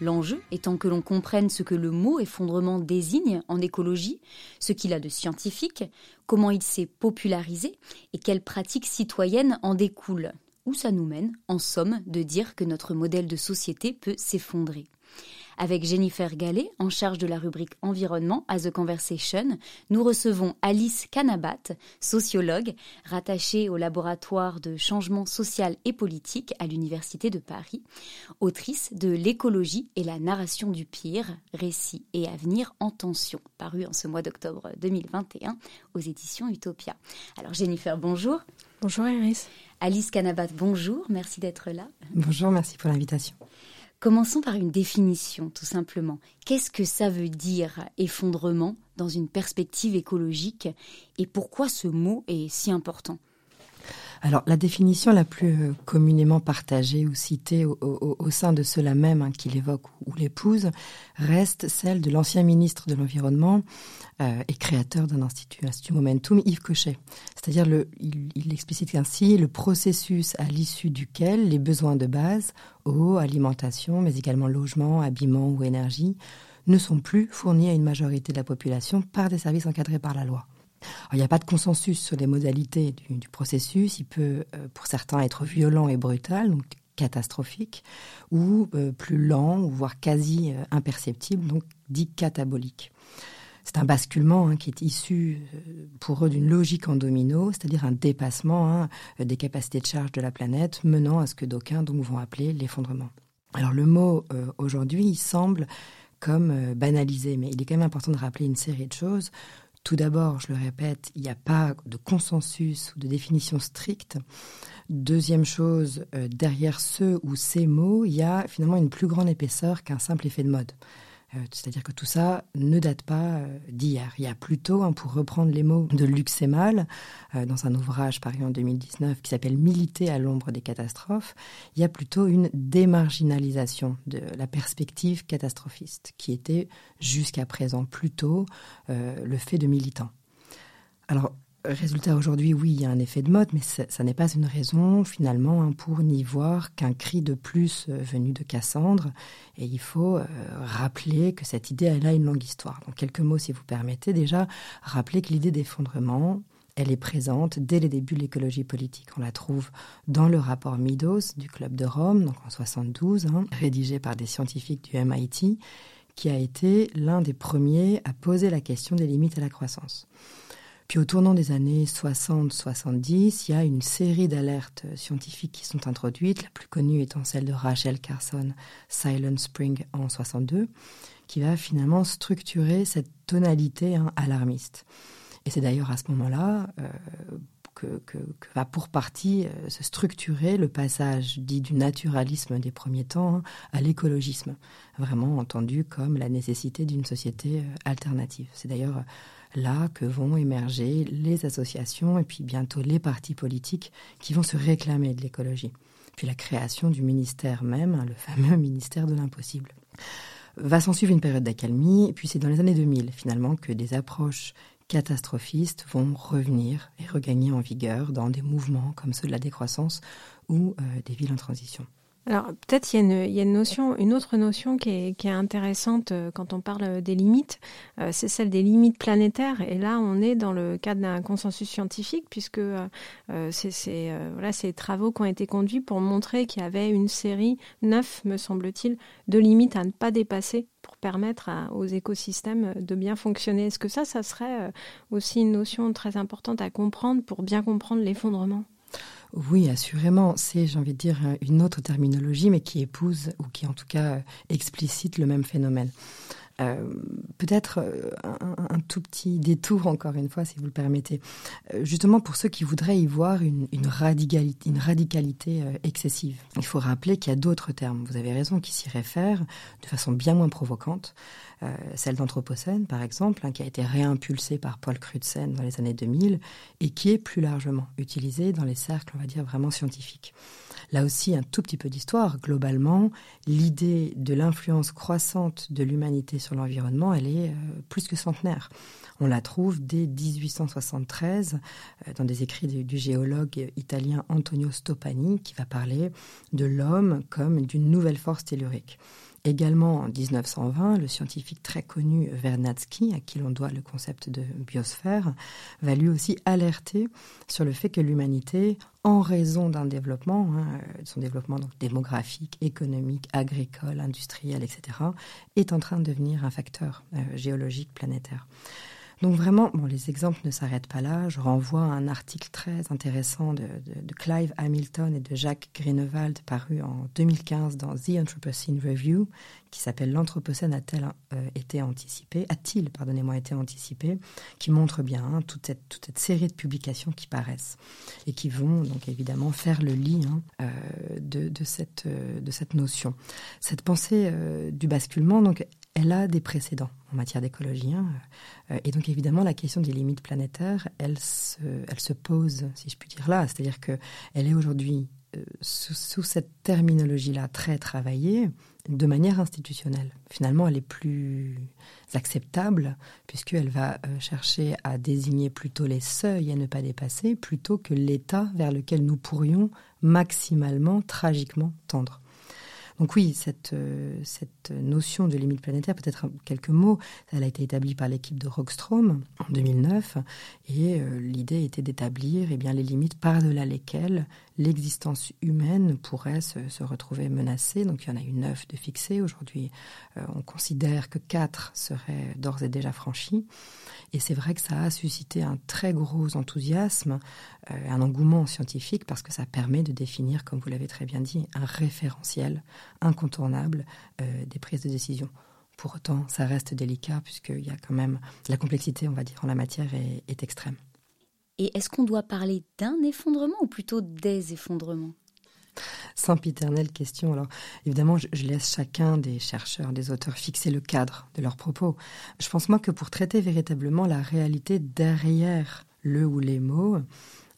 L'enjeu étant que l'on comprenne ce que le mot effondrement désigne en écologie, ce qu'il a de scientifique, comment il s'est popularisé et quelles pratiques citoyennes en découlent. Où ça nous mène, en somme, de dire que notre modèle de société peut s'effondrer? Avec Jennifer Gallet, en charge de la rubrique Environnement à The Conversation, nous recevons Alice Canabat, sociologue, rattachée au laboratoire de changement social et politique à l'Université de Paris, autrice de L'écologie et la narration du pire, récits et avenir en tension, paru en ce mois d'octobre 2021 aux éditions Utopia. Alors Jennifer, bonjour. Bonjour Iris. Alice Canabat, bonjour, merci d'être là. Bonjour, merci pour l'invitation. Commençons par une définition, tout simplement. Qu'est-ce que ça veut dire effondrement dans une perspective écologique? Et pourquoi ce mot est si important? Alors, la définition la plus euh, communément partagée ou citée au, sein de ceux-là même hein, qui l'évoque ou, l'épouse reste celle de l'ancien ministre de l'Environnement euh, et créateur d'un institut, l'Institut Momentum, Yves Cochet. C'est-à-dire, il, il explicite ainsi le processus à l'issue duquel les besoins de base, eau, alimentation, mais également logement, habillement ou énergie, ne sont plus fournis à une majorité de la population par des services encadrés par la loi il n'y a pas de consensus sur les modalités du, processus. Il peut, euh, pour certains, être violent et brutal, donc catastrophique, ou euh, plus lent, voire quasi euh, imperceptible, donc dit catabolique. C'est un basculement hein, qui est issu pour eux d'une logique en domino, c'est-à-dire un dépassement hein, des capacités de charge de la planète, menant à ce que d'aucuns donc vont appeler l'effondrement. Alors le mot aujourd'hui, il semble comme banalisé, mais il est quand même important de rappeler une série de choses. Tout d'abord, je le répète, il n'y a pas de consensus ou de définition stricte. Deuxième chose, euh, derrière ce ou ces mots, il y a finalement une plus grande épaisseur qu'un simple effet de mode. Euh, c'est-à-dire que tout ça ne date pas euh, d'hier. Il y a plutôt, hein, pour reprendre les mots de Luc Semal, euh, dans un ouvrage paru en 2019 qui s'appelle Militer à l'ombre des catastrophes, il y a plutôt une démarginalisation de la perspective catastrophiste, qui était jusqu'à présent plutôt le fait de militants. Résultat, aujourd'hui, oui, il y a un effet de mode, mais ça n'est pas une raison finalement hein, pour n'y voir qu'un cri de plus euh, venu de Cassandre. Et il faut euh, rappeler que cette idée, elle a une longue histoire. Donc quelques mots, si vous permettez, déjà rappeler que l'idée d'effondrement, elle est présente dès les débuts de l'écologie politique. On la trouve dans le rapport Midos du Club de Rome, donc en 72, hein, rédigé par des scientifiques du MIT, qui a été l'un des premiers à poser la question des limites à la croissance. Puis au tournant des années 60-70, il y a une série d'alertes scientifiques qui sont introduites, la plus connue étant celle de Rachel Carson, Silent Spring en 62, qui va finalement structurer cette tonalité hein, alarmiste. Et c'est d'ailleurs à ce moment-là euh, que, va pour partie euh, se structurer le passage dit du naturalisme des premiers temps hein, à l'écologisme, vraiment entendu comme la nécessité d'une société euh, alternative. C'est d'ailleurs là que vont émerger les associations et puis bientôt les partis politiques qui vont se réclamer de l'écologie. Puis la création du ministère même, hein, le fameux ministère de l'impossible. Va s'en suivre une période d'accalmie, puis c'est dans les années 2000 finalement que des approches catastrophistes vont revenir et regagner en vigueur dans des mouvements comme ceux de la décroissance ou euh, des villes en transition. Alors peut-être il y, a une, notion, une autre notion qui est, intéressante euh, quand on parle des limites, euh, c'est celle des limites planétaires. Et là, on est dans le cadre d'un consensus scientifique puisque euh, c'est voilà ces travaux qui ont été conduits pour montrer qu'il y avait une série neuf, me semble-t-il, de limites à ne pas dépasser pour permettre aux écosystèmes de bien fonctionner. Est-ce que ça, ça serait aussi une notion très importante à comprendre pour bien comprendre l'effondrement? Oui, assurément. C'est, j'ai envie de dire, une autre terminologie, mais qui épouse, ou qui en tout cas explicite le même phénomène. Euh, peut-être euh, un, tout petit détour, encore une fois, si vous le permettez, euh, justement pour ceux qui voudraient y voir une, radicalité, une radicalité excessive. Il faut rappeler qu'il y a d'autres termes, vous avez raison, qui s'y réfèrent de façon bien moins provocante. Celle d'Anthropocène, par exemple, hein, qui a été réimpulsée par Paul Crutzen dans les années 2000 et qui est plus largement utilisée dans les cercles, on va dire, vraiment scientifiques. Là aussi, un tout petit peu d'histoire. Globalement, l'idée de l'influence croissante de l'humanité sur l'environnement, elle est euh, plus que centenaire. On la trouve dès 1873 euh, dans des écrits du, géologue italien Antonio Stoppani qui va parler de l'homme comme d'une nouvelle force tellurique. Également en 1920, le scientifique très connu Vernadsky, à qui l'on doit le concept de biosphère, va lui aussi alerter sur le fait que l'humanité, en raison d'un développement, hein, de son développement démographique, économique, agricole, industriel, etc., est en train de devenir un facteur euh, géologique planétaire. Donc vraiment, bon, les exemples ne s'arrêtent pas là. Je renvoie à un article très intéressant de, Clive Hamilton et de Jacques Greenewald paru en 2015 dans The Anthropocene Review, qui s'appelle L'Anthropocène a-t-il euh, été anticipé A-t-il, pardonnez-moi, été anticipé Qui montre bien hein, toute, cette, toute cette série de publications qui paraissent et qui vont donc évidemment faire le lit hein, euh, de, de, cette, euh, de cette notion. Cette pensée du basculement, donc, elle a des précédents en matière d'écologie. Hein. Euh, et donc évidemment, la question des limites planétaires, elle se, pose, si je puis dire là. C'est-à-dire qu'elle est aujourd'hui, euh, sous, cette terminologie-là, très travaillée de manière institutionnelle. Finalement, elle est plus acceptable puisqu'elle va euh, chercher à désigner plutôt les seuils à ne pas dépasser plutôt que l'état vers lequel nous pourrions maximalement, tragiquement tendre. Donc oui, cette, euh, cette notion de limite planétaire, peut-être quelques mots, elle a été établie par l'équipe de Rockstrom en 2009 et euh, l'idée était d'établir eh bien, les limites par-delà lesquelles l'existence humaine pourrait se, retrouver menacée. Donc il y en a eu neuf de fixés. Aujourd'hui, euh, on considère que quatre seraient d'ores et déjà franchis. Et c'est vrai que ça a suscité un très gros enthousiasme, un engouement scientifique, parce que ça permet de définir, comme vous l'avez très bien dit, un référentiel incontournable euh, des prises de décision. Pour autant, ça reste délicat, puisqu'il y a quand même la complexité, on va dire, en la matière est, est extrême. Et est-ce qu'on doit parler d'un effondrement ou plutôt des effondrements? Sempiternelle question. Alors, évidemment, je, laisse chacun des chercheurs, des auteurs fixer le cadre de leurs propos. Je pense, moi, que pour traiter véritablement la réalité derrière le ou les mots,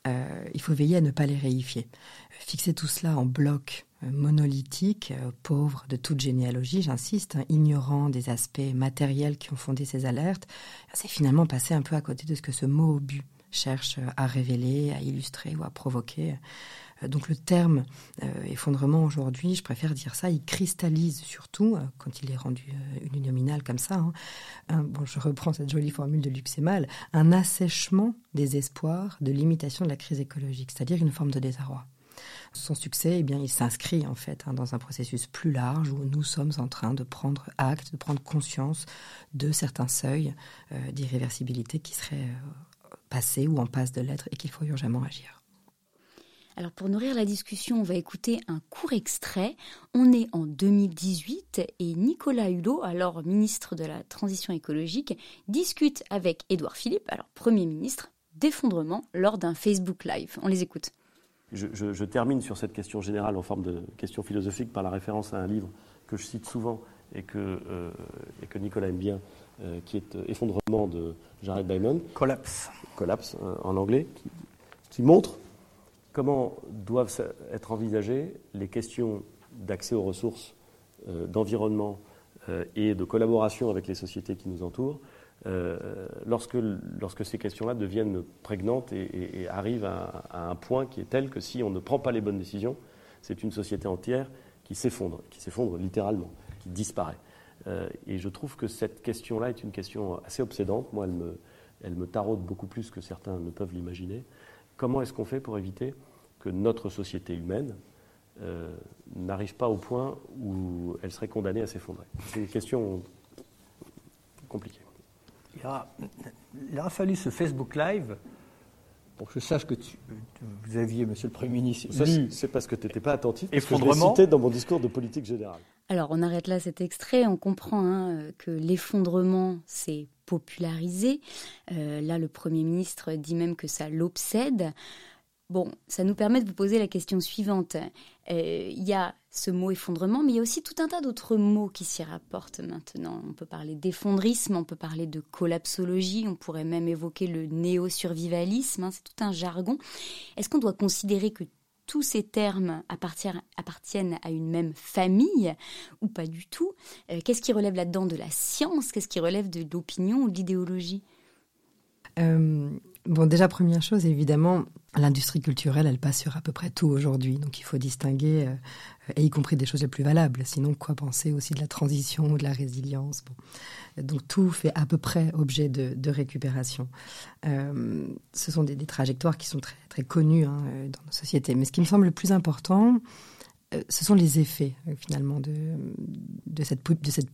euh, il faut veiller à ne pas les réifier. Fixer tout cela en bloc monolithique, euh, pauvre de toute généalogie, j'insiste, hein, ignorant des aspects matériels qui ont fondé ces alertes, c'est finalement passer un peu à côté de ce que ce mot but cherche à révéler, à illustrer ou à provoquer. Euh, donc le terme euh, effondrement aujourd'hui, je préfère dire ça, il cristallise surtout, euh, quand il est rendu uninominal comme ça, hein, bon, je reprends cette jolie formule de Luxemel, un assèchement des espoirs de limitation de la crise écologique, c'est-à-dire une forme de désarroi. Son succès, eh bien, il s'inscrit en fait hein, dans un processus plus large où nous sommes en train de prendre acte, de prendre conscience de certains seuils d'irréversibilité qui seraient passés ou en passe de l'être et qu'il faut urgemment agir. Alors pour nourrir la discussion, on va écouter un court extrait. On est en 2018 et Nicolas Hulot, alors ministre de la Transition écologique, discute avec Édouard Philippe, alors Premier ministre, d'effondrement lors d'un Facebook Live. On les écoute. Je, termine sur cette question générale en forme de question philosophique par la référence à un livre que je cite souvent et que, euh, et que Nicolas aime bien, euh, qui est euh, Effondrement de Jared Diamond. Collapse. Collapse en anglais, qui montre comment doivent être envisagées les questions d'accès aux ressources, d'environnement et de collaboration avec les sociétés qui nous entourent euh, lorsque, ces questions-là deviennent prégnantes et, arrivent à, un point qui est tel que si on ne prend pas les bonnes décisions, c'est une société entière qui s'effondre, qui s'effondre littéralement, qui disparaît. et je trouve que cette question-là est une question assez obsédante. Moi, elle me, elle me taraude beaucoup plus que certains ne peuvent l'imaginer. Comment est-ce qu'on fait pour éviter que notre société humaine euh, n'arrive pas au point où elle serait condamnée à s'effondrer? C'est une question compliquée. Il a, il a, fallu ce Facebook Live pour que je sache que vous aviez, Monsieur le Premier ministre, C'est parce que tu n'étais pas attentif, parce que je l'ai cité dans mon discours de politique générale. Alors, on arrête là cet extrait. On comprend hein, que l'effondrement s'est popularisé. Euh, là, le Premier ministre dit même que ça l'obsède. Bon, ça nous permet de vous poser la question suivante. Euh, il y a ce mot effondrement, mais il y a aussi tout un tas d'autres mots qui s'y rapportent maintenant. On peut parler d'effondrisme, on peut parler de collapsologie, on pourrait même évoquer le néo-survivalisme, hein, c'est tout un jargon. Est-ce qu'on doit considérer que tous ces termes appartiennent, à une même famille ou pas du tout? Euh, Qu'est-ce qui relève là-dedans de la science? Qu'est-ce qui relève de l'opinion ou de l'idéologie? Euh, Bon, déjà, première chose, évidemment, l'industrie culturelle, elle passe sur à peu près tout aujourd'hui. Donc, il faut distinguer, euh, et y compris des choses les plus valables. Sinon, quoi penser aussi de la transition, de la résilience. Donc, tout fait à peu près objet de, récupération. Euh, ce sont des, trajectoires qui sont très, connues hein, dans nos sociétés. Mais ce qui me semble le plus important, euh, ce sont les effets euh, finalement de, cette,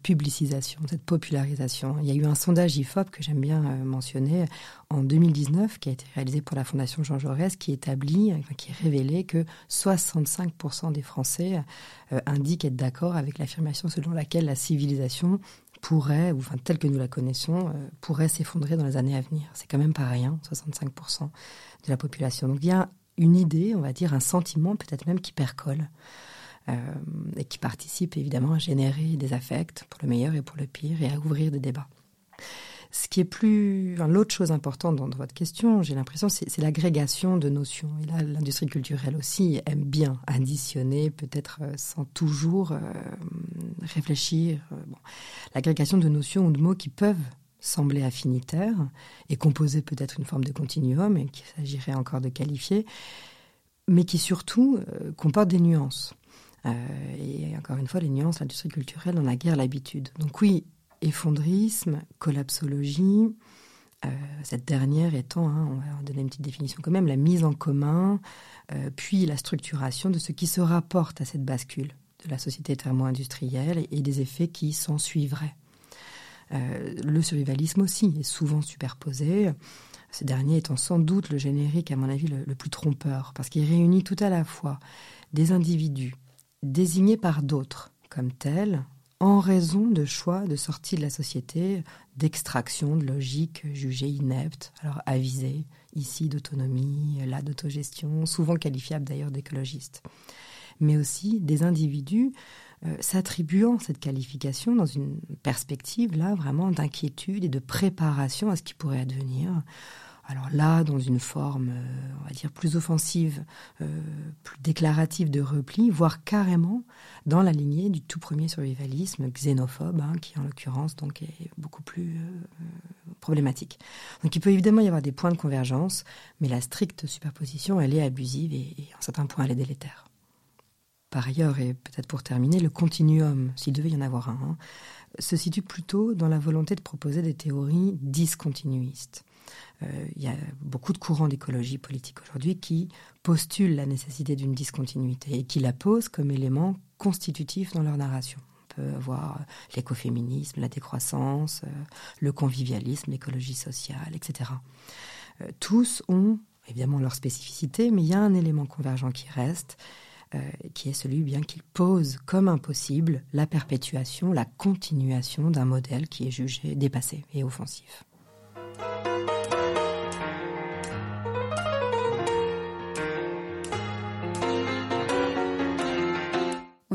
publicisation, de cette popularisation. Il y a eu un sondage IFOP que j'aime bien euh, mentionner en 2019 qui a été réalisé pour la Fondation Jean Jaurès qui établit, qui révélait que 65% des Français indiquent être d'accord avec l'affirmation selon laquelle la civilisation pourrait, ou enfin telle que nous la connaissons, pourrait s'effondrer dans les années à venir. C'est quand même pas rien, 65% de la population. Donc il y a une idée, on va dire, un sentiment peut-être même qui percole. Euh, et qui participe évidemment à générer des affects pour le meilleur et pour le pire et à ouvrir des débats. Ce qui est plus, l'autre chose importante dans, votre question, j'ai l'impression, c'est l'agrégation de notions. Et là, l'industrie culturelle aussi aime bien additionner, peut-être euh, sans toujours euh, réfléchir. L'agrégation de notions ou de mots qui peuvent sembler affinitaires et composer peut-être une forme de continuum et qu'il s'agirait encore de qualifier, mais qui surtout comportent des nuances. Euh, et encore une fois, les nuances, l'industrie culturelle, on a guère l'habitude. Donc oui, effondrisme, collapsologie, euh, cette dernière étant, hein, on va donner une petite définition quand même, la mise en commun, euh, puis la structuration de ce qui se rapporte à cette bascule de la société thermo-industrielle et, des effets qui s'en suivraient. Le survivalisme aussi est souvent superposé, ce dernier étant sans doute le générique, à mon avis, le plus trompeur, parce qu'il réunit tout à la fois des individus désignés par d'autres comme tels en raison de choix de sortie de la société, d'extraction de logiques jugées ineptes, alors avisées, ici d'autonomie, là d'autogestion, souvent qualifiables d'ailleurs d'écologistes. Mais aussi des individus euh, s'attribuant cette qualification dans une perspective là vraiment d'inquiétude et de préparation à ce qui pourrait advenir, alors là, dans une forme, euh, on va dire, plus offensive, euh, plus déclarative de repli, voire carrément dans la lignée du tout premier survivalisme xénophobe, hein, qui en l'occurrence donc est beaucoup plus problématique. Donc il peut évidemment y avoir des points de convergence, mais la stricte superposition, elle est abusive et, et en certains points, elle est délétère. Par ailleurs, et peut-être pour terminer, le continuum, s'il devait y en avoir un, hein, se situe plutôt dans la volonté de proposer des théories discontinuistes. Euh, il y a beaucoup de courants d'écologie politique aujourd'hui qui postulent la nécessité d'une discontinuité et qui la posent comme élément constitutif dans leur narration. On peut avoir l'écoféminisme, la décroissance, euh, le convivialisme, l'écologie sociale, etc. Euh, tous ont évidemment leur spécificité, mais il y a un élément convergent qui reste, qui est celui bien qu'ils posent comme impossible la perpétuation, la continuation d'un modèle qui est jugé dépassé et offensif.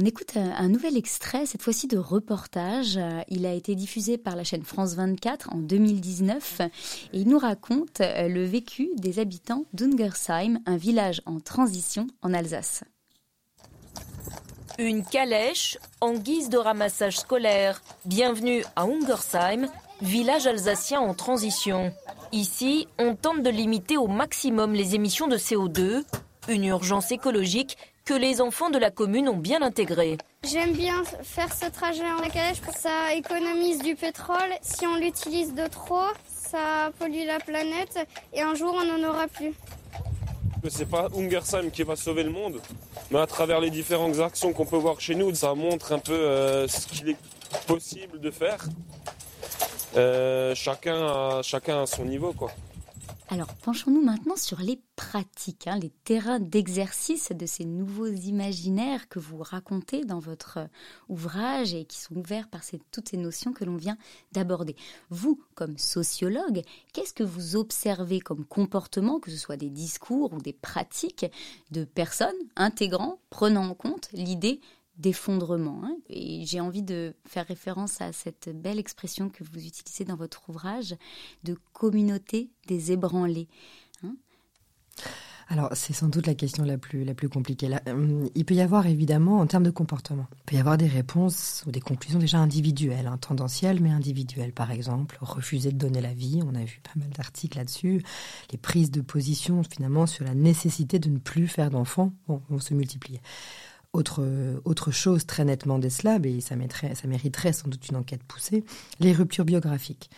On écoute un nouvel extrait, cette fois-ci de reportage. Il a été diffusé par la chaîne France 24 en 2019 et il nous raconte le vécu des habitants d'Ungersheim, un village en transition en Alsace. Une calèche en guise de ramassage scolaire. Bienvenue à Ungersheim, village alsacien en transition. Ici, on tente de limiter au maximum les émissions de CO2, une urgence écologique que les enfants de la commune ont bien intégré. J'aime bien faire ce trajet en calèche parce que ça économise du pétrole. Si on l'utilise de trop, ça pollue la planète et un jour on n'en aura plus. C'est pas Ungersheim qui va sauver le monde, mais à travers les différentes actions qu'on peut voir chez nous, ça montre un peu euh, ce qu'il est possible de faire. Euh, chacun, a, chacun à son niveau, quoi. Alors, penchons-nous maintenant sur les pratiques, hein, les terrains d'exercice de ces nouveaux imaginaires que vous racontez dans votre ouvrage et qui sont ouverts par toutes ces notions que l'on vient d'aborder. Vous, comme sociologue, qu'est-ce que vous observez comme comportement, que ce soit des discours ou des pratiques de personnes intégrant, prenant en compte l'idée d'effondrement. Hein. Et j'ai envie de faire référence à cette belle expression que vous utilisez dans votre ouvrage de communauté des ébranlés. Hein. alors, c'est sans doute la question la plus, la plus compliquée. Euh, il peut y avoir, évidemment, en termes de comportement, il peut y avoir des réponses ou des conclusions déjà individuelles, hein, tendancielles, mais individuelles. Par exemple, refuser de donner la vie, on a vu pas mal d'articles là-dessus. Les prises de position, finalement, sur la nécessité de ne plus faire d'enfants vont se multiplier. Autre, autre chose très nettement décelable, et ça, mériterait sans doute une enquête poussée, les ruptures biographiques.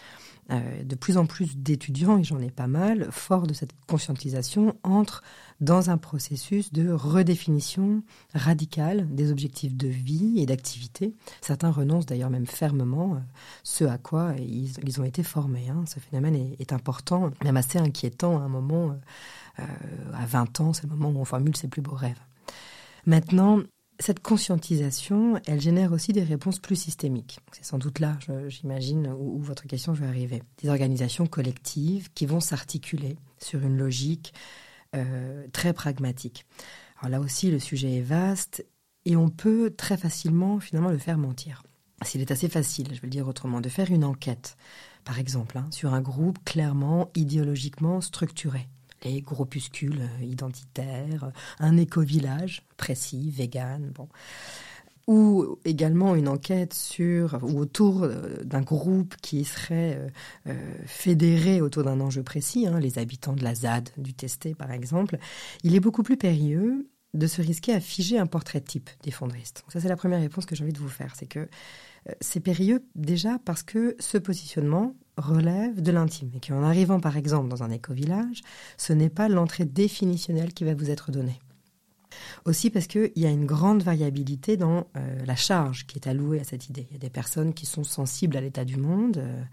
Euh, de plus en plus d'étudiants, et j'en ai pas mal, forts de cette conscientisation, entrent dans un processus de redéfinition radicale des objectifs de vie et d'activité. Certains renoncent d'ailleurs même fermement, euh, ce à quoi ils, ont été formés. Hein. Ce phénomène est, est, important, même assez inquiétant à un moment, euh, à 20 ans, c'est le moment où on formule ses plus beaux rêves. Maintenant, cette conscientisation, elle génère aussi des réponses plus systémiques. C'est sans doute là, j'imagine, où, votre question va arriver. Des organisations collectives qui vont s'articuler sur une logique euh, très pragmatique. Alors là aussi, le sujet est vaste et on peut très facilement finalement le faire mentir. S'il est assez facile, je vais le dire autrement, de faire une enquête, par exemple, hein, sur un groupe clairement idéologiquement structuré, les groupuscules identitaires, un éco-village précis, vegan, bon. Ou également une enquête sur ou autour euh, d'un groupe qui serait euh, euh, fédéré autour d'un enjeu précis, hein, les habitants de la ZAD, du Testé par exemple, il est beaucoup plus périlleux de se risquer à figer un portrait type des fondristes. ça c'est la première réponse que j'ai envie de vous faire, c'est que c'est périlleux déjà parce que ce positionnement relève de l'intime et qu'en arrivant par exemple dans un éco-village, ce n'est pas l'entrée définitionnelle qui va vous être donnée. Aussi parce qu'il y a une grande variabilité dans euh, la charge qui est allouée à cette idée. Il y a des personnes qui sont sensibles à l'état du monde, euh,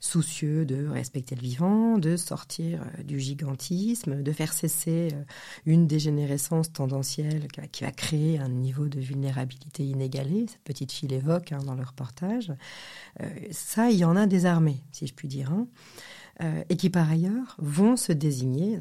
soucieux de respecter le vivant, de sortir euh, du gigantisme, de faire cesser une dégénérescence tendancielle qui va, créer un niveau de vulnérabilité inégalé. Cette petite fille l'évoque hein, dans le reportage. ça, il y en a des armées, si je puis dire, hein, et qui par ailleurs vont se désigner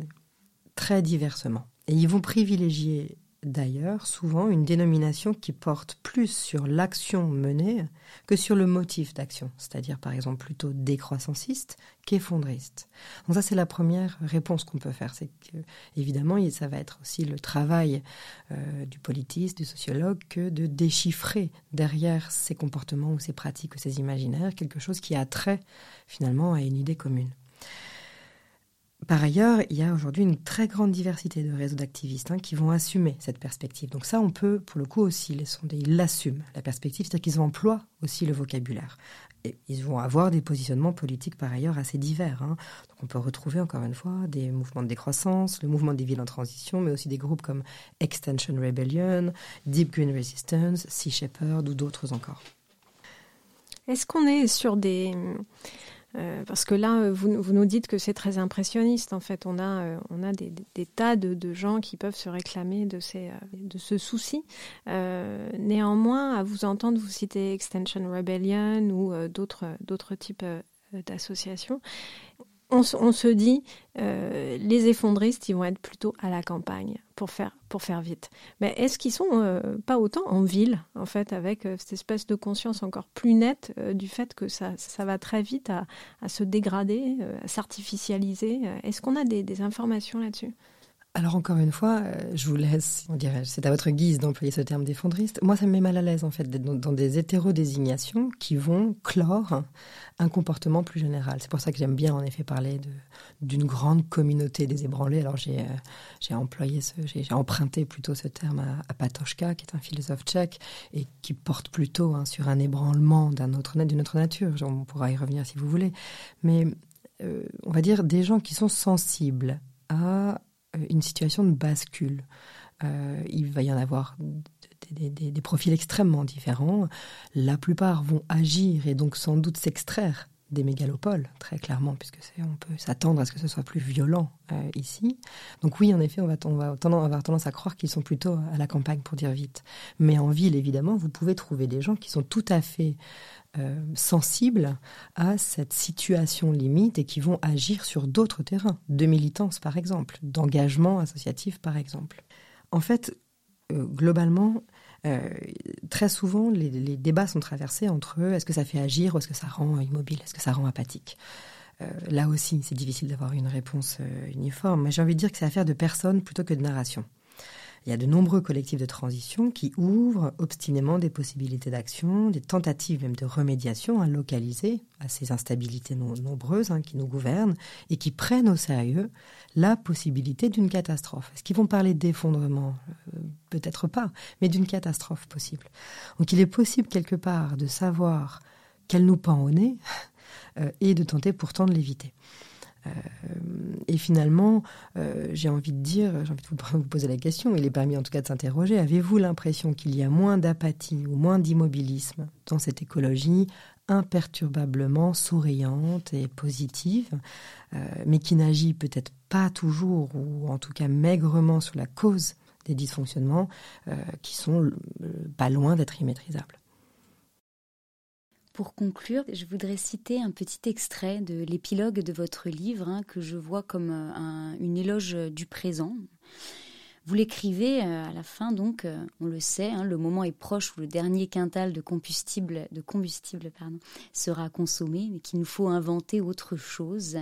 très diversement. Et ils vont privilégier d'ailleurs souvent une dénomination qui porte plus sur l'action menée que sur le motif d'action, c'est-à-dire par exemple plutôt décroissanciste qu'effondriste. Donc ça c'est la première réponse qu'on peut faire, c'est que évidemment ça va être aussi le travail euh, du politiste, du sociologue que de déchiffrer derrière ces comportements ou ces pratiques ou ces imaginaires quelque chose qui a trait finalement à une idée commune. Par ailleurs, il y a aujourd'hui une très grande diversité de réseaux d'activistes hein, qui vont assumer cette perspective. Donc ça, on peut, pour le coup aussi, les sondés, ils l'assument, la perspective, c'est-à-dire qu'ils emploient aussi le vocabulaire. Et ils vont avoir des positionnements politiques par ailleurs assez divers. Hein. Donc on peut retrouver encore une fois des mouvements de décroissance, le mouvement des villes en transition, mais aussi des groupes comme Extension Rebellion, Deep Green Resistance, Sea Shepherd ou d'autres encore. Est-ce qu'on est sur des euh, parce que là, euh, vous, nous dites que c'est très impressionniste. En fait, on a, euh, des, tas de, gens qui peuvent se réclamer de, ces, de ce souci. néanmoins, à vous entendre, vous citez Extension Rebellion ou d'autres types d'associations on, se dit, euh, les effondristes, ils vont être plutôt à la campagne pour faire, pour faire vite. Mais est-ce qu'ils sont euh, pas autant en ville, en fait, avec euh, cette espèce de conscience encore plus nette du fait que ça, ça va très vite à, se dégrader, à s'artificialiser? Est-ce qu'on a des informations là-dessus? Alors encore une fois, euh, je vous laisse, on dirait, c'est à votre guise d'employer ce terme d'effondriste. Moi, ça me met mal à l'aise en fait d'être dans, des hétérodésignations qui vont clore un comportement plus général. C'est pour ça que j'aime bien en effet parler d'une grande communauté des ébranlés. Alors j'ai euh, employé ce, j'ai emprunté plutôt ce terme à, Patochka, qui est un philosophe tchèque et qui porte plutôt hein, sur un ébranlement d'un autre d'une autre nature. On pourra y revenir si vous voulez, mais euh, on va dire des gens qui sont sensibles à une situation de bascule. Euh, il va y en avoir des, profils extrêmement différents. La plupart vont agir et donc sans doute s'extraire des mégalopoles, très clairement, puisque on peut s'attendre à ce que ce soit plus violent euh, ici. Donc oui, en effet, on va, on va avoir tendance à croire qu'ils sont plutôt à la campagne, pour dire vite. Mais en ville, évidemment, vous pouvez trouver des gens qui sont tout à fait euh, sensibles à cette situation limite et qui vont agir sur d'autres terrains, de militance par exemple, d'engagement associatif par exemple. En fait, euh, globalement, euh, très souvent, les, débats sont traversés entre est-ce que ça fait agir ou est-ce que ça rend immobile, est-ce que ça rend apathique? Euh, là aussi, c'est difficile d'avoir une réponse euh, uniforme, mais j'ai envie de dire que c'est affaire de personnes plutôt que de narration. Il y a de nombreux collectifs de transition qui ouvrent obstinément des possibilités d'action, des tentatives même de remédiation hein, localisées à ces instabilités nombreuses hein, qui nous gouvernent et qui prennent au sérieux la possibilité d'une catastrophe. Est-ce qu'ils vont parler d'effondrement Peut-être pas, mais d'une catastrophe possible. Donc il est possible quelque part de savoir qu'elle nous pend au nez euh, et de tenter pourtant de l'éviter. Euh, et finalement, euh, j'ai envie de dire, j'ai envie de vous poser la question, il est permis en tout cas de s'interroger, avez-vous l'impression qu'il y a moins d'apathie ou moins d'immobilisme dans cette écologie imperturbablement souriante et positive, mais qui n'agit peut-être pas toujours, ou en tout cas maigrement sur la cause des dysfonctionnements, qui sont pas loin d'être immaîtrisables. Pour conclure, je voudrais citer un petit extrait de l'épilogue de votre livre hein, que je vois comme euh, une éloge du présent. Vous l'écrivez euh, à la fin, donc, euh, on le sait, hein, le moment est proche où le dernier quintal de combustible, sera consommé, mais qu'il nous faut inventer autre chose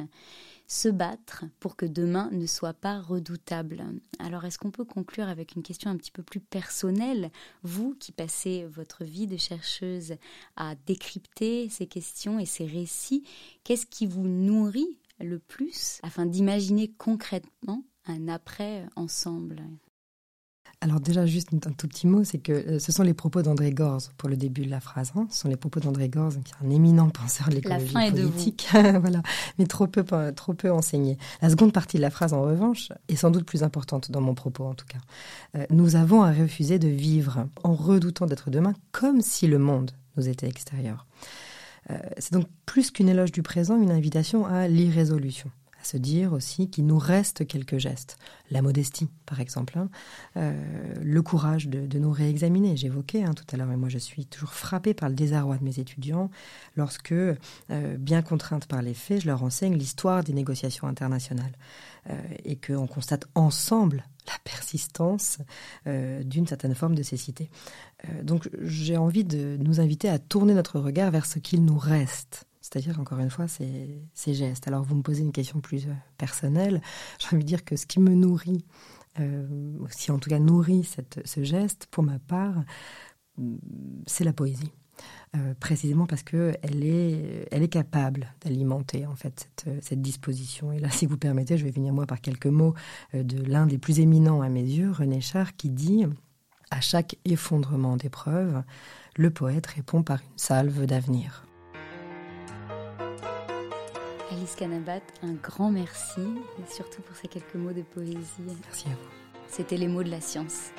se battre pour que demain ne soit pas redoutable. Alors est-ce qu'on peut conclure avec une question un petit peu plus personnelle? Vous qui passez votre vie de chercheuse à décrypter ces questions et ces récits, qu'est-ce qui vous nourrit le plus afin d'imaginer concrètement un après ensemble? Alors déjà, juste un tout petit mot, c'est que euh, ce sont les propos d'André Gorz pour le début de la phrase. Hein. Ce sont les propos d'André Gorz, qui est un éminent penseur de l'écologie politique, voilà, mais trop peu, trop peu enseigné. La seconde partie de la phrase, en revanche, est sans doute plus importante dans mon propos, en tout cas. Euh, nous avons à refuser de vivre en redoutant d'être demain comme si le monde nous était extérieur. Euh, c'est donc plus qu'une éloge du présent, une invitation à l'irrésolution se dire aussi qu'il nous reste quelques gestes. La modestie, par exemple, hein. euh, le courage de, nous réexaminer. J'évoquais hein, tout à l'heure, et moi je suis toujours frappée par le désarroi de mes étudiants lorsque, euh, bien contrainte par les faits, je leur enseigne l'histoire des négociations internationales euh, et qu'on constate ensemble la persistance d'une certaine forme de cécité. donc j'ai envie de nous inviter à tourner notre regard vers ce qu'il nous reste c'est-à-dire, encore une fois, ces, ces, gestes. Alors, vous me posez une question plus euh, personnelle. J'ai envie de dire que ce qui me nourrit, euh, si en tout cas nourrit cette, ce geste, pour ma part, mm, c'est la poésie. Euh, précisément parce qu'elle est, elle est capable d'alimenter en fait cette, cette, disposition. Et là, si vous permettez, je vais venir moi par quelques mots de l'un des plus éminents à mes yeux, René Char, qui dit à chaque effondrement d'épreuve, le poète répond par une salve d'avenir. Alice Canabat, un grand merci, et surtout pour ces quelques mots de poésie. Merci à vous. C'était les mots de la science.